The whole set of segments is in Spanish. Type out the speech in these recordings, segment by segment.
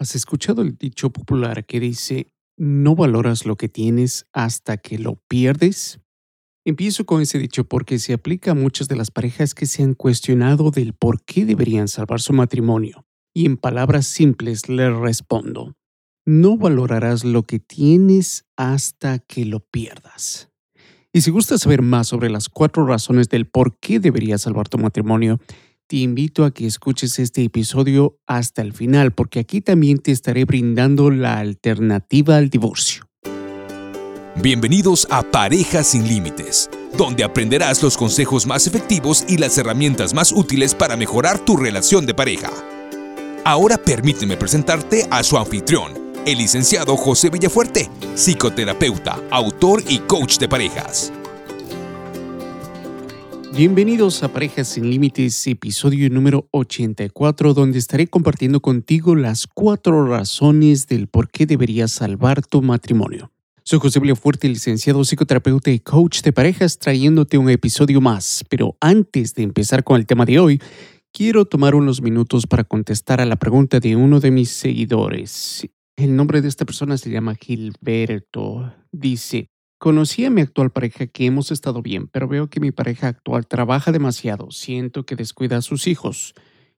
¿Has escuchado el dicho popular que dice, no valoras lo que tienes hasta que lo pierdes? Empiezo con ese dicho porque se aplica a muchas de las parejas que se han cuestionado del por qué deberían salvar su matrimonio. Y en palabras simples les respondo, no valorarás lo que tienes hasta que lo pierdas. Y si gusta saber más sobre las cuatro razones del por qué deberías salvar tu matrimonio, te invito a que escuches este episodio hasta el final porque aquí también te estaré brindando la alternativa al divorcio. Bienvenidos a Parejas sin Límites, donde aprenderás los consejos más efectivos y las herramientas más útiles para mejorar tu relación de pareja. Ahora permíteme presentarte a su anfitrión, el licenciado José Villafuerte, psicoterapeuta, autor y coach de parejas. Bienvenidos a Parejas sin Límites, episodio número 84, donde estaré compartiendo contigo las cuatro razones del por qué deberías salvar tu matrimonio. Soy José Fuerte, licenciado psicoterapeuta y coach de parejas, trayéndote un episodio más. Pero antes de empezar con el tema de hoy, quiero tomar unos minutos para contestar a la pregunta de uno de mis seguidores. El nombre de esta persona se llama Gilberto. Dice, Conocí a mi actual pareja que hemos estado bien, pero veo que mi pareja actual trabaja demasiado. Siento que descuida a sus hijos.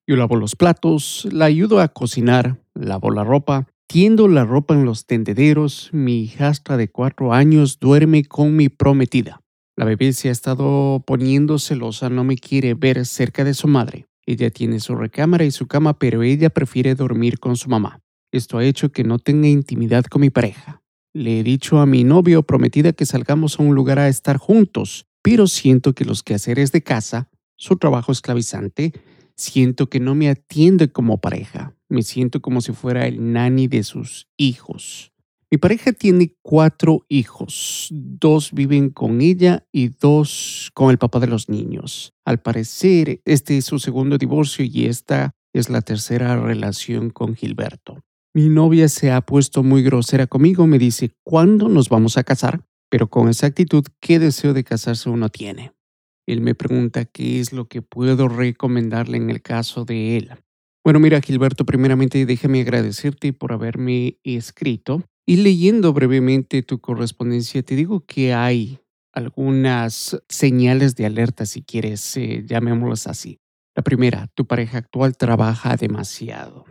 Yo lavo los platos, la ayudo a cocinar, lavo la ropa, tiendo la ropa en los tendederos. Mi hijastra de cuatro años duerme con mi prometida. La bebé se ha estado poniendo celosa, no me quiere ver cerca de su madre. Ella tiene su recámara y su cama, pero ella prefiere dormir con su mamá. Esto ha hecho que no tenga intimidad con mi pareja. Le he dicho a mi novio prometida que salgamos a un lugar a estar juntos, pero siento que los quehaceres de casa, su trabajo esclavizante, siento que no me atiende como pareja. Me siento como si fuera el nani de sus hijos. Mi pareja tiene cuatro hijos. Dos viven con ella y dos con el papá de los niños. Al parecer, este es su segundo divorcio y esta es la tercera relación con Gilberto. Mi novia se ha puesto muy grosera conmigo, me dice, ¿cuándo nos vamos a casar? Pero con esa actitud, ¿qué deseo de casarse uno tiene? Él me pregunta qué es lo que puedo recomendarle en el caso de él. Bueno, mira, Gilberto, primeramente déjame agradecerte por haberme escrito y leyendo brevemente tu correspondencia, te digo que hay algunas señales de alerta, si quieres, eh, llamémoslas así. La primera, tu pareja actual trabaja demasiado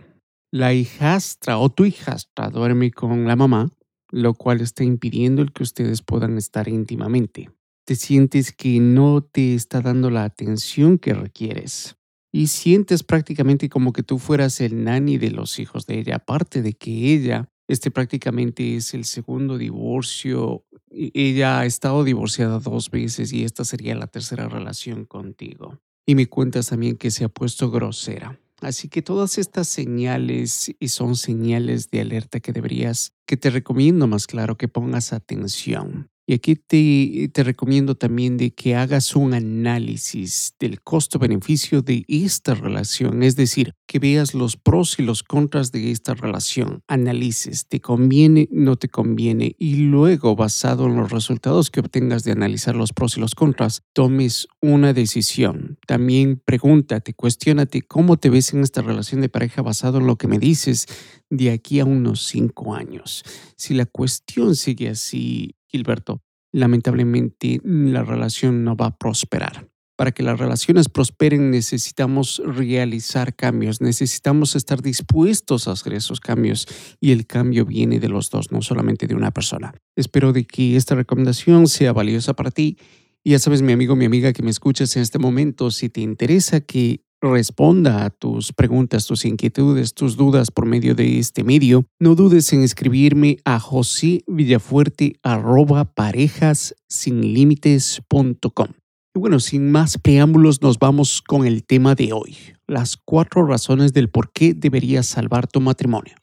la hijastra o tu hijastra duerme con la mamá, lo cual está impidiendo el que ustedes puedan estar íntimamente. Te sientes que no te está dando la atención que requieres y sientes prácticamente como que tú fueras el nani de los hijos de ella, aparte de que ella, este prácticamente es el segundo divorcio, ella ha estado divorciada dos veces y esta sería la tercera relación contigo. Y me cuentas también que se ha puesto grosera. Así que todas estas señales y son señales de alerta que deberías, que te recomiendo más claro que pongas atención. Y aquí te, te recomiendo también de que hagas un análisis del costo-beneficio de esta relación, es decir, que veas los pros y los contras de esta relación, analices, te conviene, no te conviene, y luego, basado en los resultados que obtengas de analizar los pros y los contras, tomes una decisión. También pregúntate, cuestionate cómo te ves en esta relación de pareja basado en lo que me dices de aquí a unos cinco años. Si la cuestión sigue así, Gilberto, lamentablemente la relación no va a prosperar. Para que las relaciones prosperen necesitamos realizar cambios, necesitamos estar dispuestos a hacer esos cambios y el cambio viene de los dos, no solamente de una persona. Espero de que esta recomendación sea valiosa para ti. Y ya sabes, mi amigo, mi amiga que me escuchas en este momento, si te interesa que responda a tus preguntas, tus inquietudes, tus dudas por medio de este medio, no dudes en escribirme a josevillafuerte.parejasinlimites.com. Y bueno, sin más preámbulos, nos vamos con el tema de hoy, las cuatro razones del por qué deberías salvar tu matrimonio.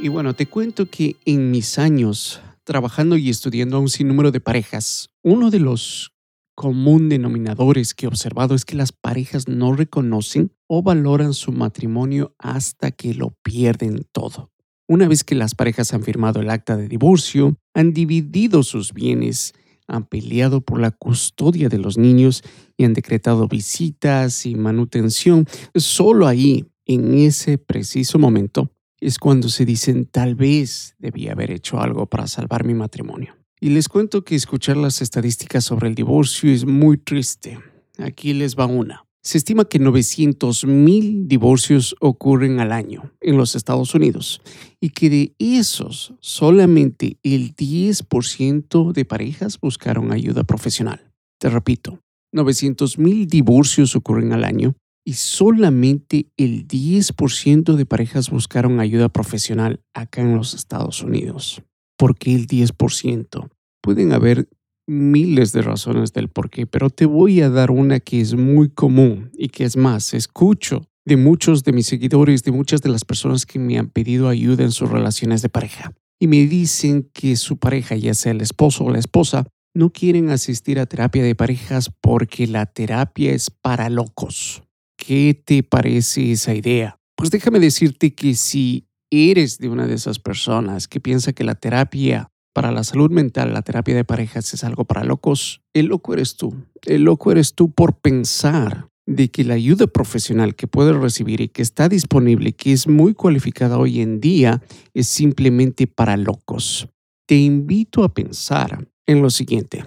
Y bueno, te cuento que en mis años trabajando y estudiando a un sinnúmero de parejas, uno de los común denominadores que he observado es que las parejas no reconocen o valoran su matrimonio hasta que lo pierden todo. Una vez que las parejas han firmado el acta de divorcio, han dividido sus bienes, han peleado por la custodia de los niños y han decretado visitas y manutención. Solo ahí, en ese preciso momento, es cuando se dicen tal vez debía haber hecho algo para salvar mi matrimonio. Y les cuento que escuchar las estadísticas sobre el divorcio es muy triste. Aquí les va una. Se estima que 900.000 divorcios ocurren al año en los Estados Unidos y que de esos solamente el 10% de parejas buscaron ayuda profesional. Te repito, 900.000 divorcios ocurren al año y solamente el 10% de parejas buscaron ayuda profesional acá en los Estados Unidos. ¿Por qué el 10%? Pueden haber miles de razones del por qué, pero te voy a dar una que es muy común y que es más, escucho de muchos de mis seguidores, de muchas de las personas que me han pedido ayuda en sus relaciones de pareja. Y me dicen que su pareja, ya sea el esposo o la esposa, no quieren asistir a terapia de parejas porque la terapia es para locos. ¿Qué te parece esa idea? Pues déjame decirte que si eres de una de esas personas que piensa que la terapia para la salud mental, la terapia de parejas es algo para locos, el loco eres tú. El loco eres tú por pensar de que la ayuda profesional que puedes recibir y que está disponible, que es muy cualificada hoy en día, es simplemente para locos. Te invito a pensar en lo siguiente.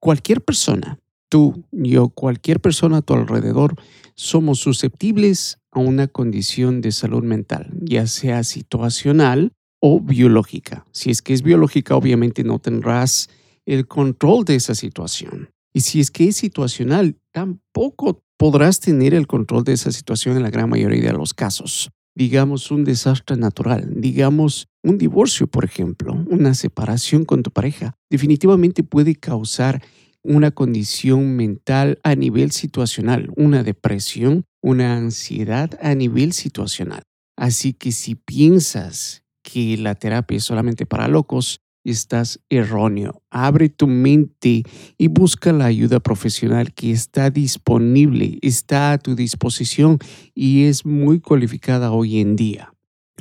Cualquier persona, tú, yo, cualquier persona a tu alrededor, somos susceptibles a una condición de salud mental, ya sea situacional o biológica. Si es que es biológica, obviamente no tendrás el control de esa situación. Y si es que es situacional, tampoco podrás tener el control de esa situación en la gran mayoría de los casos. Digamos un desastre natural, digamos un divorcio, por ejemplo, una separación con tu pareja, definitivamente puede causar una condición mental a nivel situacional, una depresión, una ansiedad a nivel situacional. Así que si piensas que la terapia es solamente para locos, estás erróneo. Abre tu mente y busca la ayuda profesional que está disponible, está a tu disposición y es muy cualificada hoy en día.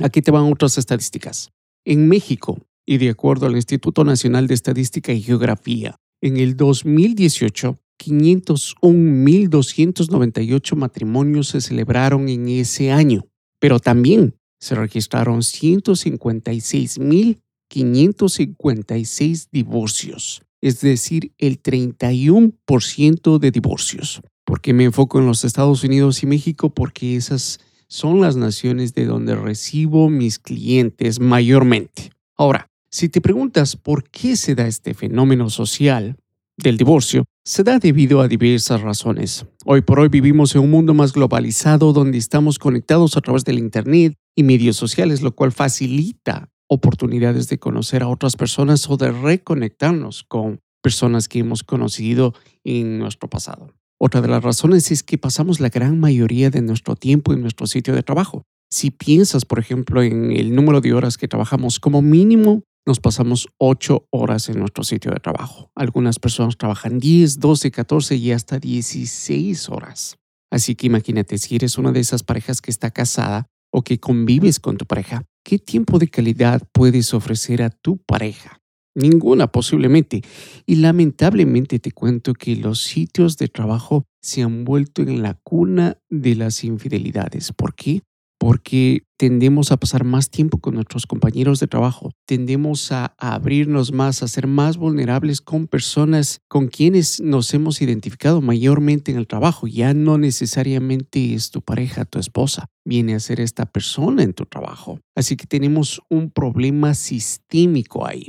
Aquí te van otras estadísticas. En México, y de acuerdo al Instituto Nacional de Estadística y Geografía, en el 2018, 501.298 matrimonios se celebraron en ese año, pero también se registraron 156.556 divorcios, es decir, el 31% de divorcios. ¿Por qué me enfoco en los Estados Unidos y México? Porque esas son las naciones de donde recibo mis clientes mayormente. Ahora, si te preguntas por qué se da este fenómeno social del divorcio, se da debido a diversas razones. Hoy por hoy vivimos en un mundo más globalizado donde estamos conectados a través del Internet y medios sociales, lo cual facilita oportunidades de conocer a otras personas o de reconectarnos con personas que hemos conocido en nuestro pasado. Otra de las razones es que pasamos la gran mayoría de nuestro tiempo en nuestro sitio de trabajo. Si piensas, por ejemplo, en el número de horas que trabajamos, como mínimo nos pasamos 8 horas en nuestro sitio de trabajo. Algunas personas trabajan 10, 12, 14 y hasta 16 horas. Así que imagínate, si eres una de esas parejas que está casada o que convives con tu pareja, ¿qué tiempo de calidad puedes ofrecer a tu pareja? Ninguna posiblemente. Y lamentablemente te cuento que los sitios de trabajo se han vuelto en la cuna de las infidelidades. ¿Por qué? Porque tendemos a pasar más tiempo con nuestros compañeros de trabajo, tendemos a, abrirnos más, a ser más vulnerables con personas con quienes nos hemos identificado mayormente en el trabajo. Ya no necesariamente es tu pareja, tu esposa, viene a ser esta persona en tu trabajo. Así que tenemos un problema sistémico ahí.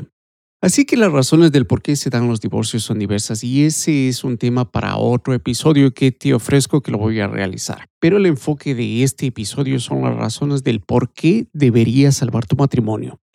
Así que las razones del por qué se dan los divorcios son diversas y ese es un tema para otro episodio que te ofrezco que lo voy a realizar. Pero el enfoque de este episodio son las razones del por qué deberías salvar tu matrimonio,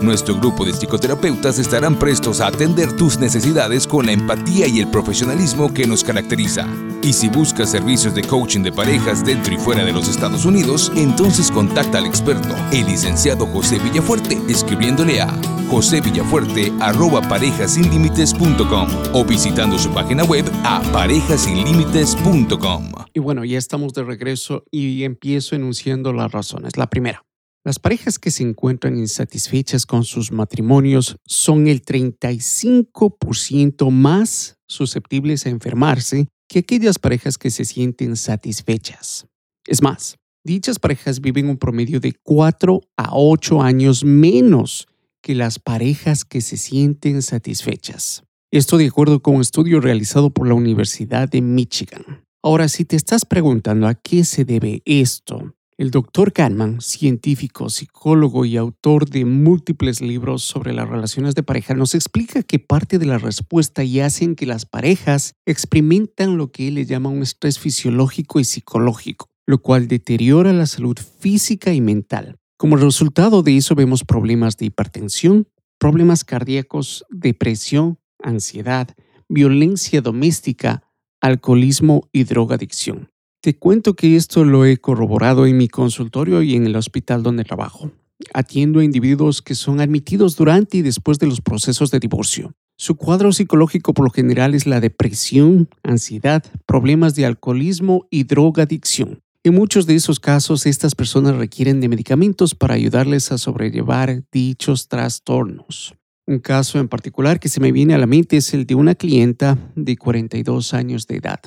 Nuestro grupo de psicoterapeutas estarán prestos a atender tus necesidades con la empatía y el profesionalismo que nos caracteriza. Y si buscas servicios de coaching de parejas dentro y fuera de los Estados Unidos, entonces contacta al experto, el licenciado José Villafuerte, escribiéndole a josevillafuerte@parejasinlimites.com o visitando su página web a parejasinlimites.com. Y bueno, ya estamos de regreso y empiezo enunciando las razones. La primera, las parejas que se encuentran insatisfechas con sus matrimonios son el 35% más susceptibles a enfermarse que aquellas parejas que se sienten satisfechas. Es más, dichas parejas viven un promedio de 4 a 8 años menos que las parejas que se sienten satisfechas. Esto de acuerdo con un estudio realizado por la Universidad de Michigan. Ahora, si te estás preguntando a qué se debe esto, el doctor Kahneman, científico, psicólogo y autor de múltiples libros sobre las relaciones de pareja, nos explica que parte de la respuesta yace en que las parejas experimentan lo que él le llama un estrés fisiológico y psicológico, lo cual deteriora la salud física y mental. Como resultado de eso vemos problemas de hipertensión, problemas cardíacos, depresión, ansiedad, violencia doméstica, alcoholismo y drogadicción. Te cuento que esto lo he corroborado en mi consultorio y en el hospital donde trabajo. Atiendo a individuos que son admitidos durante y después de los procesos de divorcio. Su cuadro psicológico por lo general es la depresión, ansiedad, problemas de alcoholismo y drogadicción. En muchos de esos casos, estas personas requieren de medicamentos para ayudarles a sobrellevar dichos trastornos. Un caso en particular que se me viene a la mente es el de una clienta de 42 años de edad.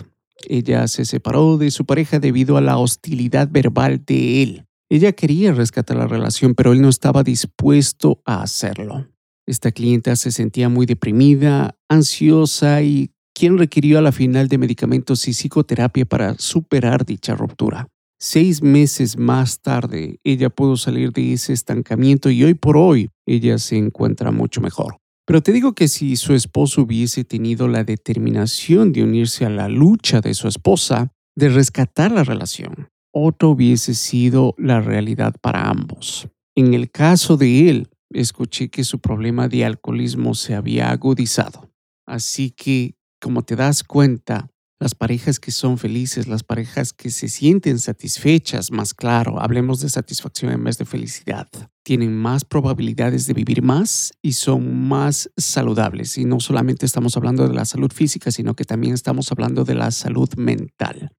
Ella se separó de su pareja debido a la hostilidad verbal de él. Ella quería rescatar la relación, pero él no estaba dispuesto a hacerlo. Esta clienta se sentía muy deprimida, ansiosa y quien requirió a la final de medicamentos y psicoterapia para superar dicha ruptura. Seis meses más tarde, ella pudo salir de ese estancamiento y hoy por hoy ella se encuentra mucho mejor. Pero te digo que si su esposo hubiese tenido la determinación de unirse a la lucha de su esposa, de rescatar la relación, otra hubiese sido la realidad para ambos. En el caso de él, escuché que su problema de alcoholismo se había agudizado. Así que, como te das cuenta, las parejas que son felices, las parejas que se sienten satisfechas, más claro, hablemos de satisfacción en vez de felicidad, tienen más probabilidades de vivir más y son más saludables. Y no solamente estamos hablando de la salud física, sino que también estamos hablando de la salud mental.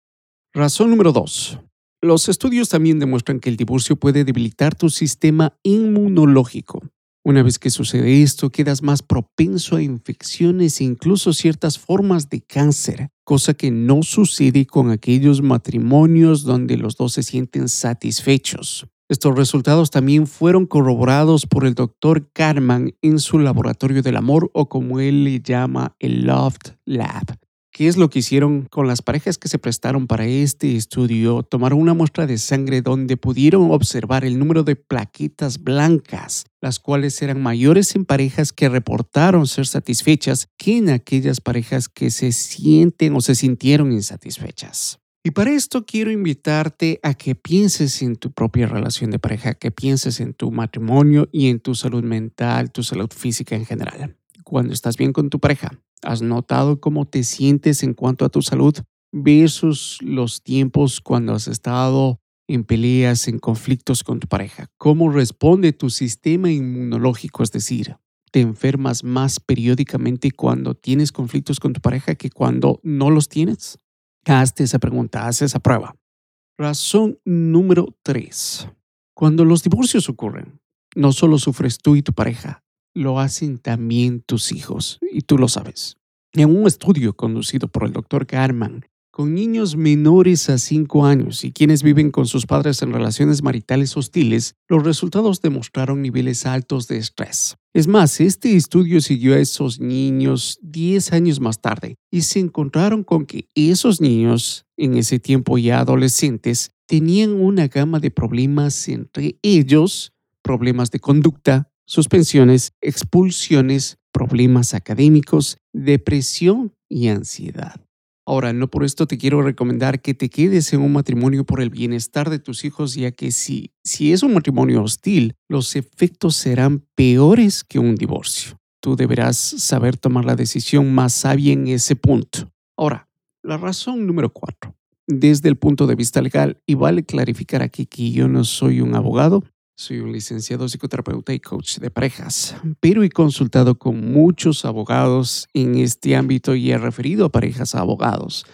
Razón número dos. Los estudios también demuestran que el divorcio puede debilitar tu sistema inmunológico. Una vez que sucede esto, quedas más propenso a infecciones e incluso ciertas formas de cáncer, cosa que no sucede con aquellos matrimonios donde los dos se sienten satisfechos. Estos resultados también fueron corroborados por el doctor Carman en su laboratorio del amor o como él le llama el Loft Lab. ¿Qué es lo que hicieron con las parejas que se prestaron para este estudio? Tomaron una muestra de sangre donde pudieron observar el número de plaquetas blancas, las cuales eran mayores en parejas que reportaron ser satisfechas que en aquellas parejas que se sienten o se sintieron insatisfechas. Y para esto quiero invitarte a que pienses en tu propia relación de pareja, que pienses en tu matrimonio y en tu salud mental, tu salud física en general. Cuando estás bien con tu pareja, ¿Has notado cómo te sientes en cuanto a tu salud versus los tiempos cuando has estado en peleas, en conflictos con tu pareja? ¿Cómo responde tu sistema inmunológico? Es decir, ¿te enfermas más periódicamente cuando tienes conflictos con tu pareja que cuando no los tienes? Hazte esa pregunta, haz esa prueba. Razón número tres. Cuando los divorcios ocurren, no solo sufres tú y tu pareja, lo hacen también tus hijos, y tú lo sabes. En un estudio conducido por el doctor Garman, con niños menores a 5 años y quienes viven con sus padres en relaciones maritales hostiles, los resultados demostraron niveles altos de estrés. Es más, este estudio siguió a esos niños 10 años más tarde y se encontraron con que esos niños, en ese tiempo ya adolescentes, tenían una gama de problemas entre ellos, problemas de conducta, suspensiones, expulsiones, problemas académicos, depresión y ansiedad. Ahora, no por esto te quiero recomendar que te quedes en un matrimonio por el bienestar de tus hijos, ya que si, si es un matrimonio hostil, los efectos serán peores que un divorcio. Tú deberás saber tomar la decisión más sabia en ese punto. Ahora, la razón número cuatro. Desde el punto de vista legal, y vale clarificar aquí que yo no soy un abogado, soy un licenciado psicoterapeuta y coach de parejas, pero he consultado con muchos abogados en este ámbito y he referido a parejas a abogados.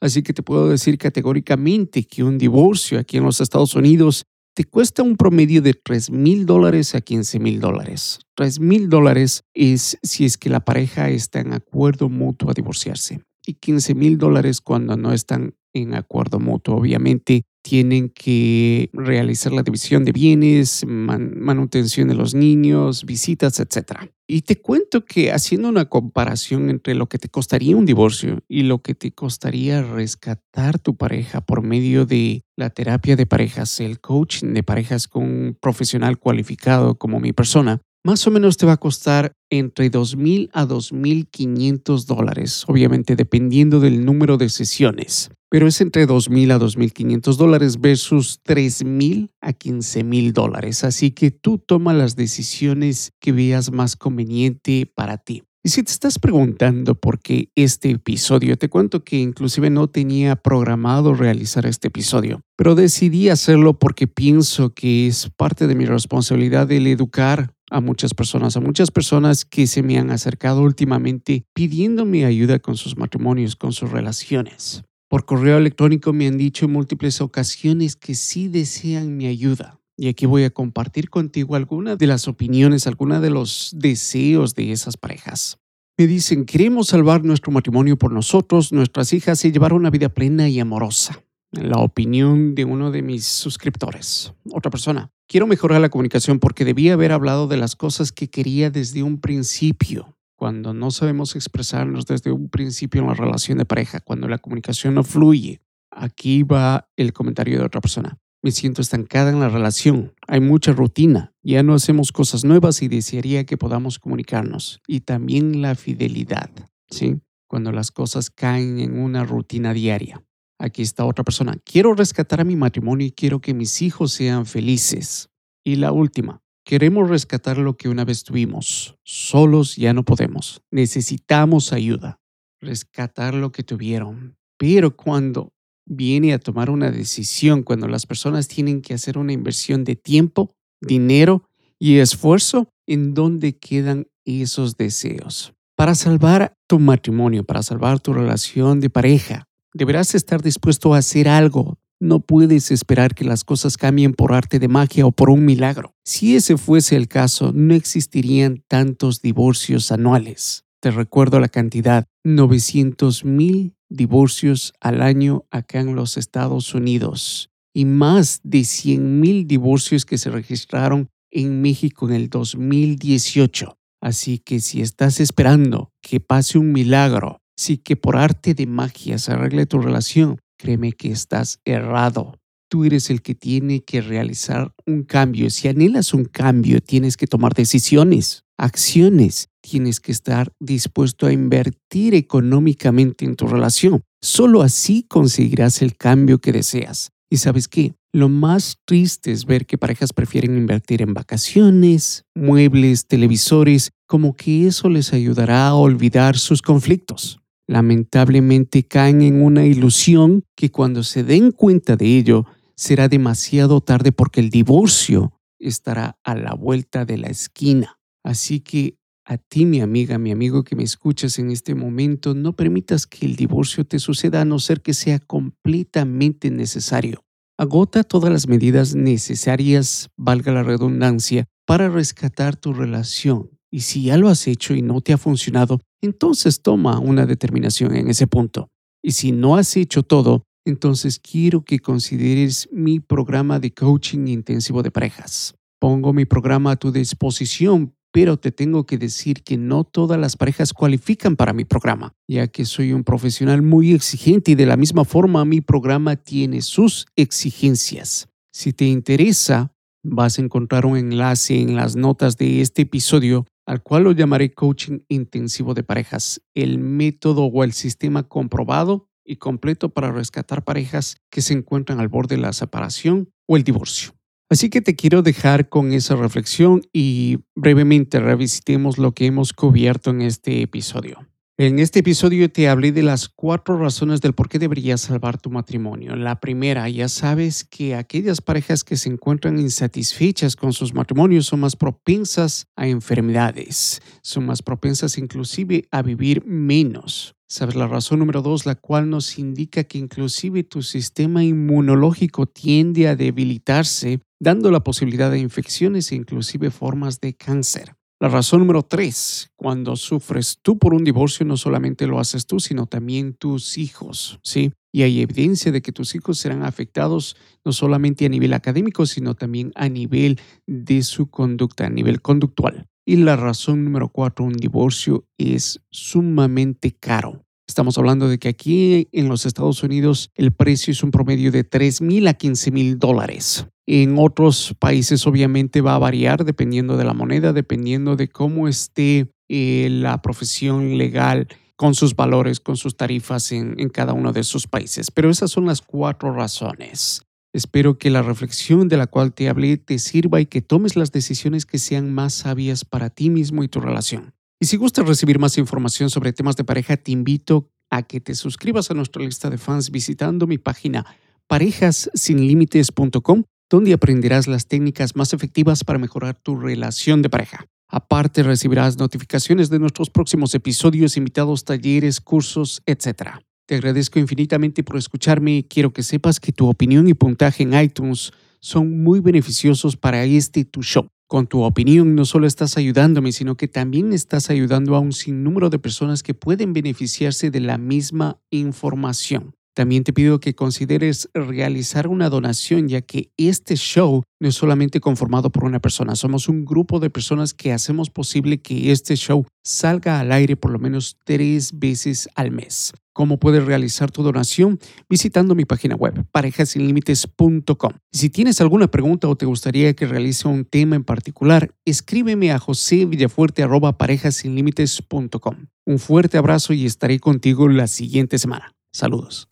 Así que te puedo decir categóricamente que un divorcio aquí en los Estados Unidos te cuesta un promedio de 3 mil dólares a 15 mil dólares. 3 mil dólares es si es que la pareja está en acuerdo mutuo a divorciarse y 15 mil dólares cuando no están en acuerdo mutuo. Obviamente tienen que realizar la división de bienes, manutención de los niños, visitas, etc. Y te cuento que haciendo una comparación entre lo que te costaría un divorcio y lo que te costaría rescatar tu pareja por medio de la terapia de parejas, el coaching de parejas con un profesional cualificado como mi persona, más o menos te va a costar entre 2.000 a 2.500 dólares, obviamente dependiendo del número de sesiones pero es entre 2.000 a 2.500 dólares versus 3.000 a 15.000 dólares. Así que tú toma las decisiones que veas más conveniente para ti. Y si te estás preguntando por qué este episodio, te cuento que inclusive no tenía programado realizar este episodio, pero decidí hacerlo porque pienso que es parte de mi responsabilidad el educar a muchas personas, a muchas personas que se me han acercado últimamente pidiéndome ayuda con sus matrimonios, con sus relaciones. Por correo electrónico me han dicho en múltiples ocasiones que sí desean mi ayuda. Y aquí voy a compartir contigo algunas de las opiniones, algunos de los deseos de esas parejas. Me dicen, queremos salvar nuestro matrimonio por nosotros, nuestras hijas y llevar una vida plena y amorosa. La opinión de uno de mis suscriptores. Otra persona. Quiero mejorar la comunicación porque debía haber hablado de las cosas que quería desde un principio cuando no sabemos expresarnos desde un principio en la relación de pareja, cuando la comunicación no fluye. Aquí va el comentario de otra persona. Me siento estancada en la relación. Hay mucha rutina. Ya no hacemos cosas nuevas y desearía que podamos comunicarnos. Y también la fidelidad. ¿Sí? Cuando las cosas caen en una rutina diaria. Aquí está otra persona. Quiero rescatar a mi matrimonio y quiero que mis hijos sean felices. Y la última. Queremos rescatar lo que una vez tuvimos. Solos ya no podemos. Necesitamos ayuda. Rescatar lo que tuvieron. Pero cuando viene a tomar una decisión, cuando las personas tienen que hacer una inversión de tiempo, dinero y esfuerzo, ¿en dónde quedan esos deseos? Para salvar tu matrimonio, para salvar tu relación de pareja, deberás estar dispuesto a hacer algo no puedes esperar que las cosas cambien por arte de magia o por un milagro. Si ese fuese el caso, no existirían tantos divorcios anuales. Te recuerdo la cantidad, 900 mil divorcios al año acá en los Estados Unidos y más de 100 mil divorcios que se registraron en México en el 2018. Así que si estás esperando que pase un milagro, si que por arte de magia se arregle tu relación, créeme que estás errado. Tú eres el que tiene que realizar un cambio. Si anhelas un cambio, tienes que tomar decisiones, acciones. Tienes que estar dispuesto a invertir económicamente en tu relación. Solo así conseguirás el cambio que deseas. ¿Y sabes qué? Lo más triste es ver que parejas prefieren invertir en vacaciones, muebles, televisores, como que eso les ayudará a olvidar sus conflictos lamentablemente caen en una ilusión que cuando se den cuenta de ello será demasiado tarde porque el divorcio estará a la vuelta de la esquina. Así que a ti, mi amiga, mi amigo que me escuchas en este momento, no permitas que el divorcio te suceda a no ser que sea completamente necesario. Agota todas las medidas necesarias, valga la redundancia, para rescatar tu relación. Y si ya lo has hecho y no te ha funcionado, entonces toma una determinación en ese punto. Y si no has hecho todo, entonces quiero que consideres mi programa de coaching intensivo de parejas. Pongo mi programa a tu disposición, pero te tengo que decir que no todas las parejas cualifican para mi programa, ya que soy un profesional muy exigente y de la misma forma mi programa tiene sus exigencias. Si te interesa, vas a encontrar un enlace en las notas de este episodio al cual lo llamaré coaching intensivo de parejas, el método o el sistema comprobado y completo para rescatar parejas que se encuentran al borde de la separación o el divorcio. Así que te quiero dejar con esa reflexión y brevemente revisitemos lo que hemos cubierto en este episodio. En este episodio te hablé de las cuatro razones del por qué deberías salvar tu matrimonio. La primera, ya sabes que aquellas parejas que se encuentran insatisfechas con sus matrimonios son más propensas a enfermedades, son más propensas inclusive a vivir menos. ¿Sabes la razón número dos, la cual nos indica que inclusive tu sistema inmunológico tiende a debilitarse, dando la posibilidad de infecciones e inclusive formas de cáncer? La razón número tres, cuando sufres tú por un divorcio, no solamente lo haces tú, sino también tus hijos, ¿sí? Y hay evidencia de que tus hijos serán afectados no solamente a nivel académico, sino también a nivel de su conducta, a nivel conductual. Y la razón número cuatro, un divorcio es sumamente caro. Estamos hablando de que aquí en los Estados Unidos el precio es un promedio de 3 mil a 15 mil dólares. En otros países obviamente va a variar dependiendo de la moneda, dependiendo de cómo esté eh, la profesión legal con sus valores, con sus tarifas en, en cada uno de esos países. Pero esas son las cuatro razones. Espero que la reflexión de la cual te hablé te sirva y que tomes las decisiones que sean más sabias para ti mismo y tu relación. Y si gustas recibir más información sobre temas de pareja, te invito a que te suscribas a nuestra lista de fans visitando mi página parejassinlimites.com, donde aprenderás las técnicas más efectivas para mejorar tu relación de pareja. Aparte, recibirás notificaciones de nuestros próximos episodios, invitados, talleres, cursos, etc. Te agradezco infinitamente por escucharme. Quiero que sepas que tu opinión y puntaje en iTunes son muy beneficiosos para este tu show. Con tu opinión no solo estás ayudándome, sino que también estás ayudando a un sinnúmero de personas que pueden beneficiarse de la misma información. También te pido que consideres realizar una donación, ya que este show no es solamente conformado por una persona, somos un grupo de personas que hacemos posible que este show salga al aire por lo menos tres veces al mes. ¿Cómo puedes realizar tu donación? Visitando mi página web, parejasinlimites.com. Si tienes alguna pregunta o te gustaría que realice un tema en particular, escríbeme a josevillafuerte.parejasinlimites.com. Un fuerte abrazo y estaré contigo la siguiente semana. Saludos.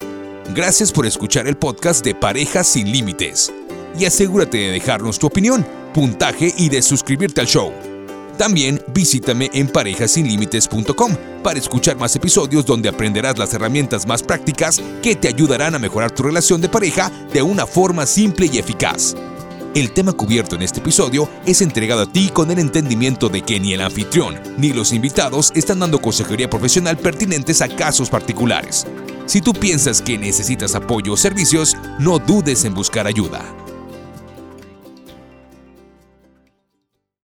Gracias por escuchar el podcast de Parejas sin Límites. Y asegúrate de dejarnos tu opinión, puntaje y de suscribirte al show. También visítame en parejasinlimites.com para escuchar más episodios donde aprenderás las herramientas más prácticas que te ayudarán a mejorar tu relación de pareja de una forma simple y eficaz. El tema cubierto en este episodio es entregado a ti con el entendimiento de que ni el anfitrión ni los invitados están dando consejería profesional pertinentes a casos particulares. Si tú piensas que necesitas apoyo o servicios, no dudes en buscar ayuda.